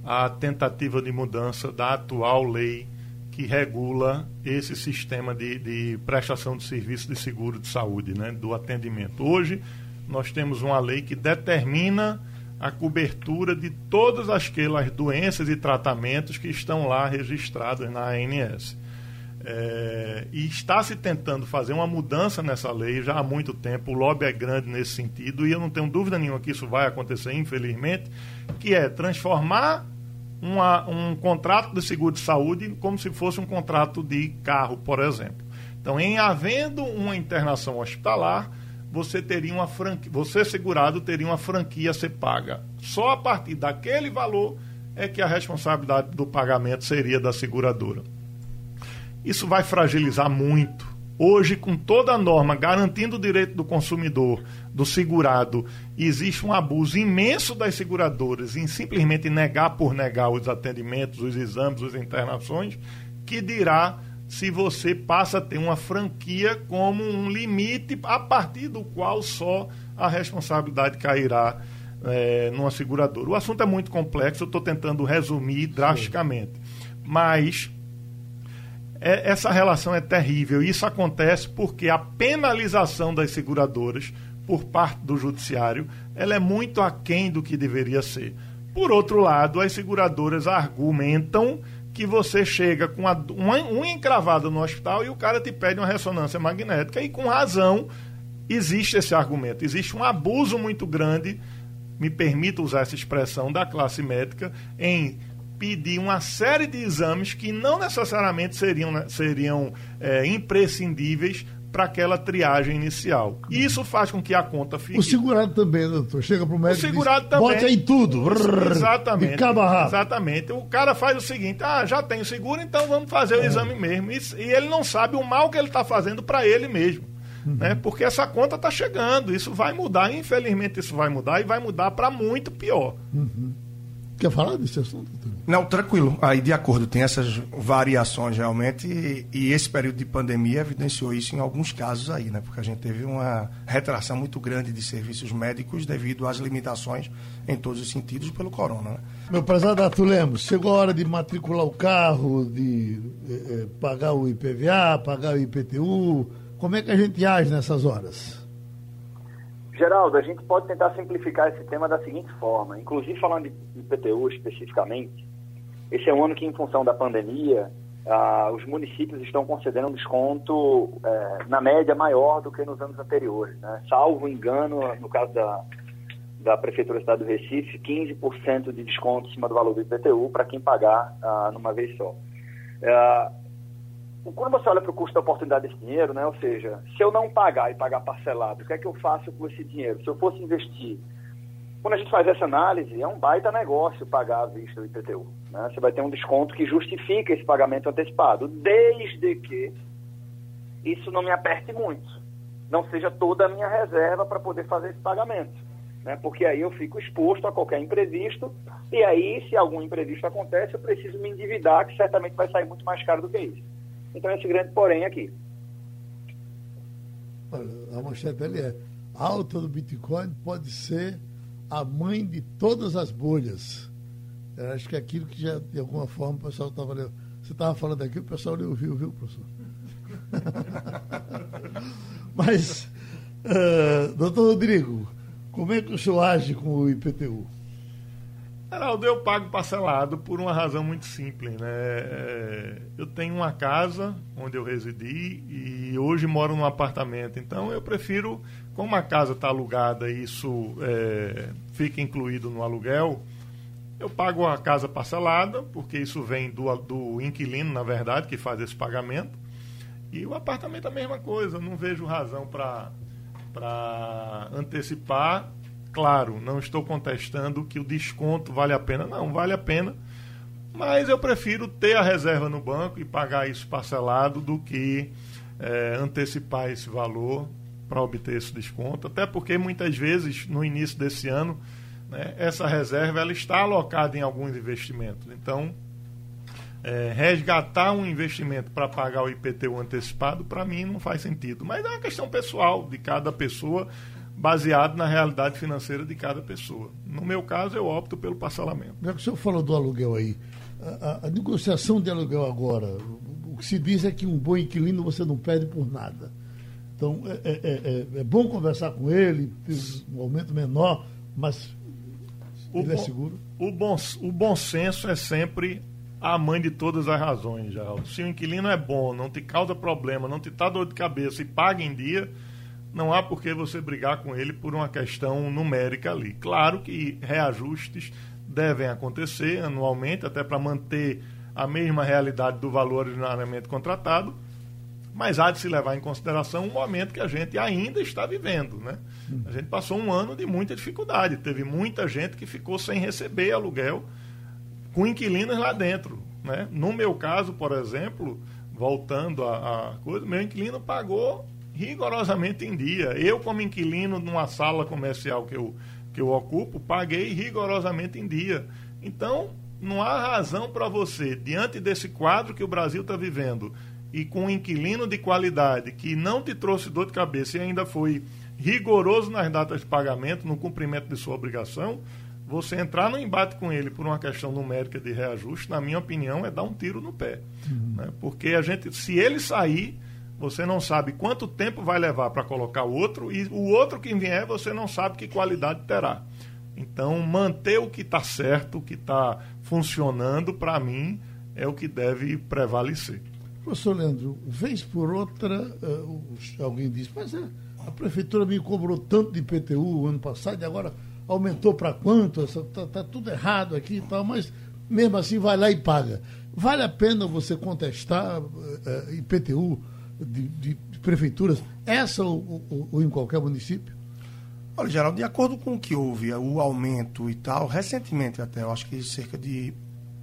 à tentativa de mudança da atual lei que regula esse sistema de, de prestação de serviço de seguro de saúde, né, do atendimento. Hoje, nós temos uma lei que determina a cobertura de todas aquelas doenças e tratamentos que estão lá registrados na ANS. É, e está se tentando fazer uma mudança nessa lei já há muito tempo. O lobby é grande nesse sentido e eu não tenho dúvida nenhuma que isso vai acontecer, infelizmente, que é transformar uma, um contrato de seguro de saúde como se fosse um contrato de carro, por exemplo. Então, em havendo uma internação hospitalar, você teria uma franquia, você segurado teria uma franquia a ser paga. Só a partir daquele valor é que a responsabilidade do pagamento seria da seguradora. Isso vai fragilizar muito. Hoje, com toda a norma garantindo o direito do consumidor, do segurado, existe um abuso imenso das seguradoras em simplesmente negar por negar os atendimentos, os exames, as internações, que dirá se você passa a ter uma franquia como um limite a partir do qual só a responsabilidade cairá é, numa seguradora. O assunto é muito complexo, eu estou tentando resumir drasticamente. Mas é, essa relação é terrível. Isso acontece porque a penalização das seguradoras por parte do judiciário ela é muito aquém do que deveria ser. Por outro lado, as seguradoras argumentam que você chega com a, uma unha encravada no hospital e o cara te pede uma ressonância magnética e com razão existe esse argumento. Existe um abuso muito grande, me permito usar essa expressão, da classe médica em pedir uma série de exames que não necessariamente seriam, né, seriam é, imprescindíveis para aquela triagem inicial. E isso faz com que a conta fique. O segurado também, doutor. Chega para o médico. O segurado diz, também. Bote aí tudo. Exatamente. De cabo a rabo. Exatamente. O cara faz o seguinte: ah, já tenho seguro, então vamos fazer o é. exame mesmo. E, e, ele não sabe o mal que ele está fazendo para ele mesmo. Uhum. Né? Porque essa conta está chegando. Isso vai mudar. Infelizmente, isso vai mudar e vai mudar para muito pior. Uhum. Quer falar desse assunto? Não, tranquilo. Aí, de acordo, tem essas variações realmente, e, e, esse período de pandemia evidenciou isso em alguns casos aí, né? Porque a gente teve uma retração muito grande de serviços médicos devido às limitações em todos os sentidos pelo corona. Né? Meu prezado Arthur Lemos, chegou a hora de matricular o carro, de eh, eh pagar o IPVA, pagar o IPTU. Como é que a gente age nessas horas? Geraldo, a gente pode tentar simplificar esse tema da seguinte forma, inclusive falando de IPTU especificamente, esse é um ano que, em função da pandemia, ah, os municípios estão concedendo um desconto, eh, na média, maior do que nos anos anteriores. Né? Salvo engano, no caso da, da Prefeitura do Estado do Recife, 15% de desconto em cima do valor do IPTU para quem pagar ah, numa vez só. Ah, quando você olha para o custo da oportunidade desse dinheiro, né? ou seja, se eu não pagar e pagar parcelado, o que é que eu faço com esse dinheiro? Se eu fosse investir, quando a gente faz essa análise, é um baita negócio pagar à vista o IPTU. Né? Você vai ter um desconto que justifica esse pagamento antecipado, desde que isso não me aperte muito, não seja toda a minha reserva para poder fazer esse pagamento. Né? Porque aí eu fico exposto a qualquer imprevisto, e aí, se algum imprevisto acontece, eu preciso me endividar, que certamente vai sair muito mais caro do que isso. Então, esse grande porém aqui. A manchete dele é: alta do Bitcoin pode ser a mãe de todas as bolhas. Eu acho que é aquilo que já, de alguma forma, o pessoal estava lendo. Você estava falando aqui, o pessoal nem ouviu, viu, professor? Mas, uh, doutor Rodrigo, como é que o senhor age com o IPTU? Geraldo, eu pago parcelado por uma razão muito simples. Né? É, eu tenho uma casa onde eu residi e hoje moro num apartamento. Então eu prefiro, como a casa está alugada e isso é, fica incluído no aluguel, eu pago a casa parcelada, porque isso vem do, do inquilino, na verdade, que faz esse pagamento. E o apartamento é a mesma coisa. Não vejo razão para antecipar Claro, não estou contestando que o desconto vale a pena. Não, vale a pena. Mas eu prefiro ter a reserva no banco e pagar isso parcelado do que é, antecipar esse valor para obter esse desconto. Até porque muitas vezes, no início desse ano, né, essa reserva ela está alocada em alguns investimentos. Então, é, resgatar um investimento para pagar o IPTU antecipado, para mim não faz sentido. Mas é uma questão pessoal de cada pessoa baseado na realidade financeira de cada pessoa. No meu caso, eu opto pelo parcelamento. Já que o senhor falou do aluguel aí, a, a, negociação de aluguel agora, o, o que se diz é que um bom inquilino você não pede por nada. Então, é, é, é, é bom conversar com ele, um aumento menor, mas o é bom, é seguro? O bom, o bom senso é sempre a mãe de todas as razões, Geraldo. Se o inquilino é bom, não te causa problema, não te dá dor de cabeça e paga em dia, não há por que você brigar com ele por uma questão numérica ali. Claro que reajustes devem acontecer anualmente, até para manter a mesma realidade do valor ordinariamente contratado, mas há de se levar em consideração o momento que a gente ainda está vivendo. Né? A gente passou um ano de muita dificuldade, teve muita gente que ficou sem receber aluguel com inquilinos lá dentro. Né? No meu caso, por exemplo, voltando a coisa, meu inquilino pagou rigorosamente em dia. Eu, como inquilino numa sala comercial que eu, que eu ocupo, paguei rigorosamente em dia. Então, não há razão para você, diante desse quadro que o Brasil está vivendo, e com um inquilino de qualidade que não te trouxe dor de cabeça e ainda foi rigoroso nas datas de pagamento, no cumprimento de sua obrigação, você entrar no embate com ele por uma questão numérica de reajuste, na minha opinião, é dar um tiro no pé. Uhum. Né? Porque a gente, se ele sair, você não sabe quanto tempo vai levar para colocar o outro, e o outro que vier, você não sabe que qualidade terá. Então, manter o que está certo, o que está funcionando, para mim, é o que deve prevalecer. Professor Leandro, vez por outra, uh, alguém diz, mas é, a prefeitura me cobrou tanto de IPTU ano passado e agora aumentou para quanto? Está tá tudo errado aqui e tal, mas mesmo assim vai lá e paga. Vale a pena você contestar uh, IPTU de, de, de, prefeituras, essa ou, ou, ou, em qualquer município? Olha, Geraldo, de acordo com o que houve, o aumento e tal, recentemente até, eu acho que cerca de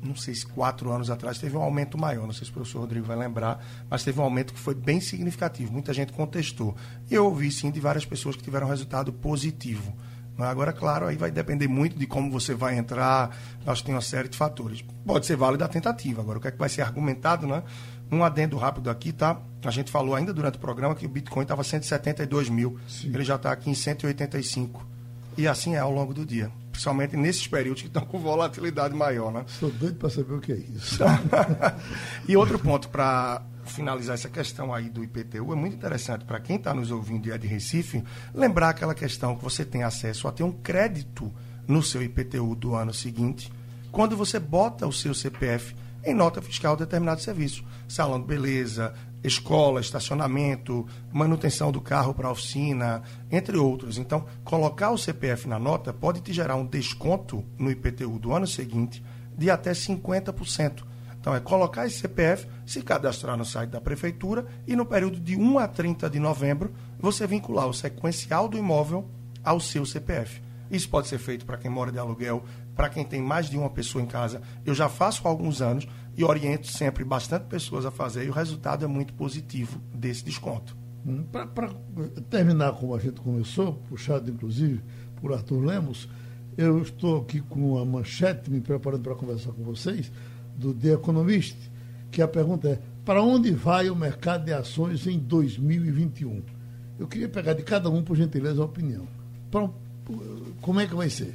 não sei se quatro anos atrás, teve um aumento maior. Não sei se o professor Rodrigo vai lembrar, mas teve um aumento que foi bem significativo. Muita gente contestou. Eu ouvi, sim, de várias pessoas que tiveram resultado positivo. Agora, claro, aí vai depender muito de como você vai entrar. Acho que tem uma série de fatores. Pode ser válida a tentativa. Agora, o que é que vai ser argumentado, né? Um adendo rápido aqui, tá? A gente falou ainda durante o programa que o Bitcoin estava 172 mil. Sim. Ele já está aqui em 185. E assim é ao longo do dia principalmente nesses períodos que estão com volatilidade maior. Né? Estou doido para saber o que é isso. e outro ponto para finalizar essa questão aí do IPTU, é muito interessante para quem está nos ouvindo e é de Recife, lembrar aquela questão que você tem acesso a ter um crédito no seu IPTU do ano seguinte, quando você bota o seu CPF em nota fiscal de determinado serviço. Salão de beleza, escola, estacionamento, manutenção do carro para oficina, entre outros. Então, colocar o CPF na nota pode te gerar um desconto no IPTU do ano seguinte de até 50%. Então, é colocar esse CPF, se cadastrar no site da prefeitura e no período de 1 a 30 de novembro, você vincular o sequencial do imóvel ao seu CPF. Isso pode ser feito para quem mora de aluguel, para quem tem mais de uma pessoa em casa. Eu já faço há alguns anos e oriento sempre bastante pessoas a fazer e o resultado é muito positivo desse desconto. Hum, para terminar como a gente começou, puxado inclusive por Arthur Lemos, eu estou aqui com a manchete me preparando para conversar com vocês do The Economist, que a pergunta é: para onde vai o mercado de ações em 2021? Eu queria pegar de cada um, por gentileza, a opinião. Pra, como é que vai ser?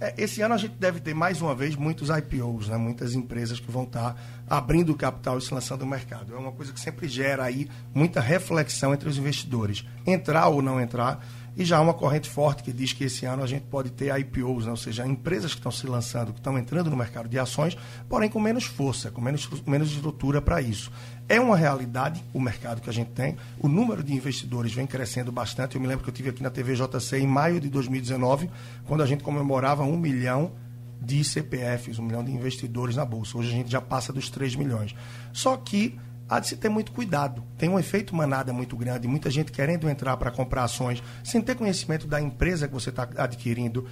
É, esse ano a gente deve ter mais uma vez muitos IPOs, né? muitas empresas que vão estar abrindo capital e se lançando no mercado. É uma coisa que sempre gera aí muita reflexão entre os investidores. Entrar ou não entrar. E já há uma corrente forte que diz que esse ano a gente pode ter IPOs, né? ou seja, empresas que estão se lançando, que estão entrando no mercado de ações, porém com menos força, com menos, menos estrutura para isso. É uma realidade o mercado que a gente tem. O número de investidores vem crescendo bastante. Eu me lembro que eu tive aqui na TV JC em maio de 2019, quando a gente comemorava um milhão de CPFs, um milhão de investidores na Bolsa. Hoje a gente já passa dos 3 milhões. Só que há de se ter muito cuidado. Tem um efeito manada muito grande, muita gente querendo entrar para comprar ações sem ter conhecimento da empresa que você está adquirindo,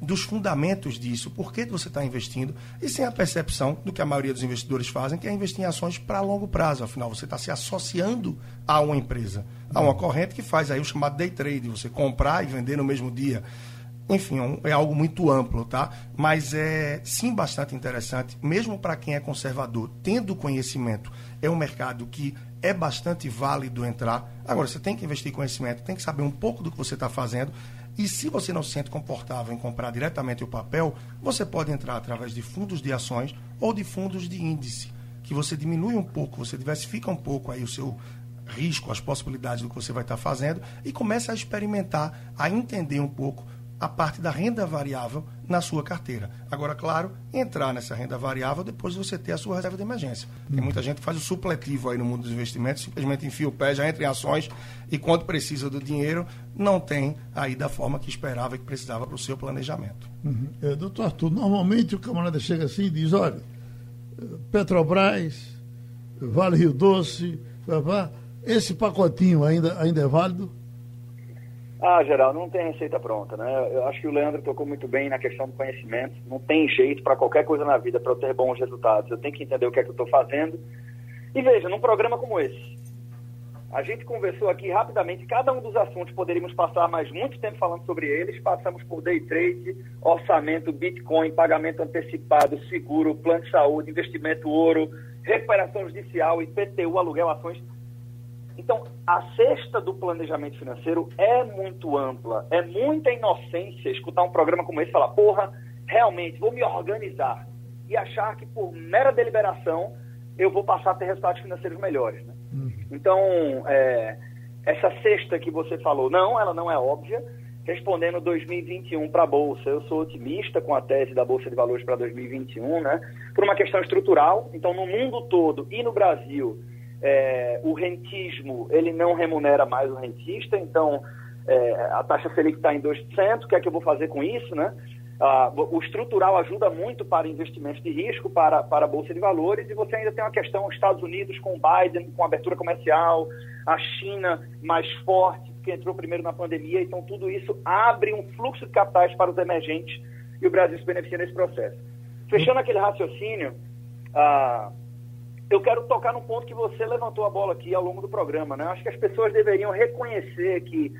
dos fundamentos disso, por que você está investindo, e sem a percepção do que a maioria dos investidores fazem, que é investir em ações para longo prazo. Afinal, você está se associando a uma empresa, a uma corrente que faz aí o chamado day trade, você comprar e vender no mesmo dia. Enfim, é, é algo muito amplo, tá? Mas é sim bastante interessante, mesmo para quem é conservador, tendo conhecimento, é um mercado que é bastante válido entrar. Agora, você tem que investir conhecimento, tem que saber um pouco do que você está fazendo e se você não se sente confortável em comprar diretamente o papel, você pode entrar através de fundos de ações ou de fundos de índice, que você diminui um pouco, você diversifica um pouco aí o seu risco, as possibilidades do que você vai estar fazendo e começa a experimentar, a entender um pouco a parte da renda variável na sua carteira. Agora, claro, entrar nessa renda variável depois de você ter a sua reserva de emergência. Tem muita gente que faz o supletivo aí no mundo dos investimentos, simplesmente enfia o pé, já entra em ações e quando precisa do dinheiro, não tem aí da forma que esperava e que precisava para o seu planejamento. Uhum. É, doutor Arthur, normalmente o camarada chega assim e diz, olha, Petrobras, Vale Rio Doce, esse pacotinho ainda, ainda é válido? Ah, geral, não tem receita pronta, né? Eu acho que o Leandro tocou muito bem na questão do conhecimento. Não tem jeito para qualquer coisa na vida para eu ter bons resultados. Eu tenho que entender o que é que eu estou fazendo. E veja, num programa como esse, a gente conversou aqui rapidamente cada um dos assuntos, poderíamos passar mais muito tempo falando sobre eles. Passamos por day trade, orçamento, Bitcoin, pagamento antecipado, seguro, plano de saúde, investimento ouro, recuperação judicial, IPTU, aluguel, ações então, a cesta do planejamento financeiro é muito ampla, é muita inocência escutar um programa como esse e falar, porra, realmente, vou me organizar e achar que por mera deliberação eu vou passar a ter resultados financeiros melhores. Né? Uhum. Então, é, essa cesta que você falou, não, ela não é óbvia. Respondendo 2021 para a Bolsa, eu sou otimista com a tese da Bolsa de Valores para 2021, né? por uma questão estrutural. Então, no mundo todo e no Brasil, é, o rentismo ele não remunera mais o rentista, então é, a taxa Selic está em 2%, o que é que eu vou fazer com isso, né? Ah, o estrutural ajuda muito para investimentos de risco, para, para a Bolsa de Valores, e você ainda tem uma questão, os Estados Unidos com Biden, com abertura comercial, a China mais forte, que entrou primeiro na pandemia, então tudo isso abre um fluxo de capitais para os emergentes e o Brasil se beneficia nesse processo. Fechando aquele raciocínio, ah, eu quero tocar no ponto que você levantou a bola aqui ao longo do programa. Né? Acho que as pessoas deveriam reconhecer que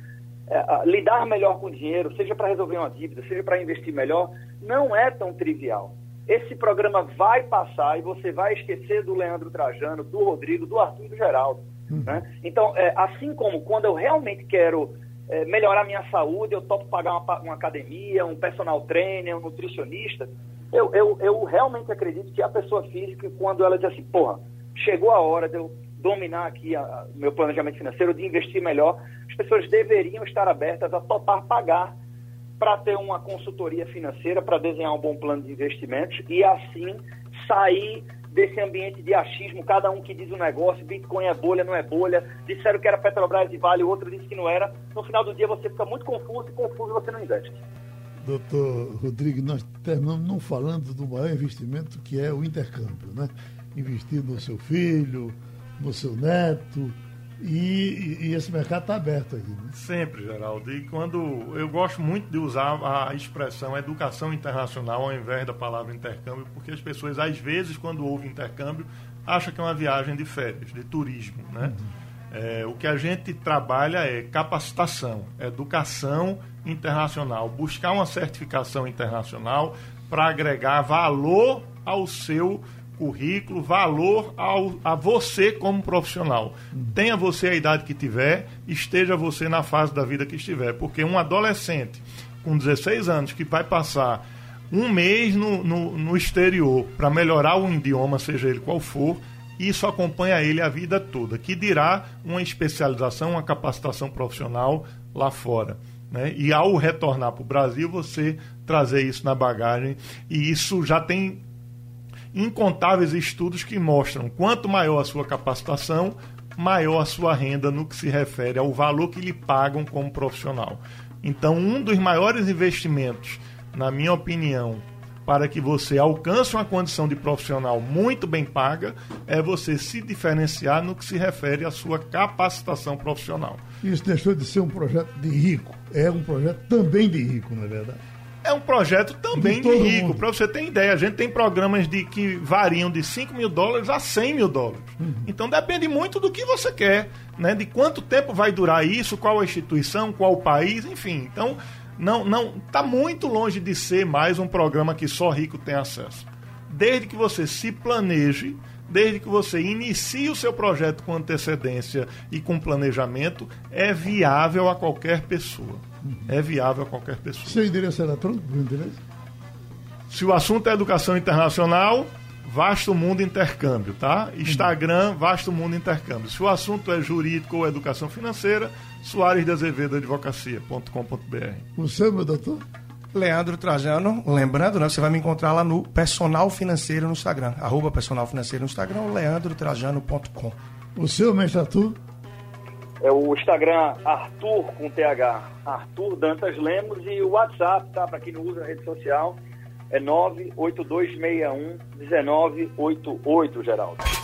é, lidar melhor com o dinheiro, seja para resolver uma dívida, seja para investir melhor, não é tão trivial. Esse programa vai passar e você vai esquecer do Leandro Trajano, do Rodrigo, do Arthur e do Geraldo. Uhum. Né? Então, é, assim como quando eu realmente quero é, melhorar minha saúde, eu topo pagar uma, uma academia, um personal trainer, um nutricionista, eu, eu, eu realmente acredito que a pessoa física, quando ela diz assim, porra, chegou a hora de eu dominar aqui o meu planejamento financeiro, de investir melhor, as pessoas deveriam estar abertas a topar pagar para ter uma consultoria financeira, para desenhar um bom plano de investimentos e assim sair desse ambiente de achismo, cada um que diz um negócio, Bitcoin é bolha, não é bolha, disseram que era Petrobras e Vale, outro disse que não era. No final do dia você fica muito confuso e confuso você não investe doutor Rodrigo, nós terminamos não falando do maior investimento que é o intercâmbio, né? Investir no seu filho, no seu neto, e, e, esse mercado está aberto aí. Né? Sempre, Geraldo. E quando eu gosto muito de usar a expressão educação internacional ao invés da palavra intercâmbio, porque as pessoas, às vezes, quando ouvem intercâmbio, acham que é uma viagem de férias, de turismo. Né? Uhum. É, o que a gente trabalha é capacitação, educação internacional, buscar uma certificação internacional para agregar valor ao seu currículo, valor ao, a você como profissional. Tenha você a idade que tiver, esteja você na fase da vida que estiver. Porque um adolescente com 16 anos que vai passar um mês no, no, no exterior para melhorar o idioma, seja ele qual for, isso acompanha ele a vida toda. Que dirá uma especialização, uma capacitação profissional lá fora. Né? E ao retornar para o Brasil, você trazer isso na bagagem. E isso já tem incontáveis estudos que mostram quanto maior a sua capacitação, maior a sua renda no que se refere ao valor que lhe pagam como profissional. Então, um dos maiores investimentos, na minha opinião, para que você alcance uma condição de profissional muito bem paga, é você se diferenciar no que se refere à sua capacitação profissional. Isso deixou de ser um projeto de rico, é um projeto também de rico, não é verdade? É um projeto também de, de rico. Para você ter ideia, a gente tem programas de que variam de 5 mil dólares a 100 mil dólares. Uhum. Então depende muito do que você quer, né? de quanto tempo vai durar isso, qual a instituição, qual o país, enfim. Então não não está muito longe de ser mais um programa que só rico tem acesso. Desde que você se planeje, desde que você inicie o seu projeto com antecedência e com planejamento, é viável a qualquer pessoa. É viável a qualquer pessoa. Seu endereço eletrônico, Se o assunto é educação internacional, Vasto Mundo Intercâmbio, tá? Instagram, Vasto Mundo Intercâmbio. Se o assunto é jurídico ou educação financeira, Soares de Azevedo Advocacia.com.br. O seu, meu doutor? Leandro Trajano, lembrando, né, você vai me encontrar lá no Personal Financeiro no Instagram, arroba Personal Financeiro no Instagram, leandrotrajano.com. O seu, mestre Arthur? É o Instagram Arthur com TH, Arthur Dantas Lemos e o WhatsApp, tá? Para quem não usa a rede social, é 98261-1988, Geraldo.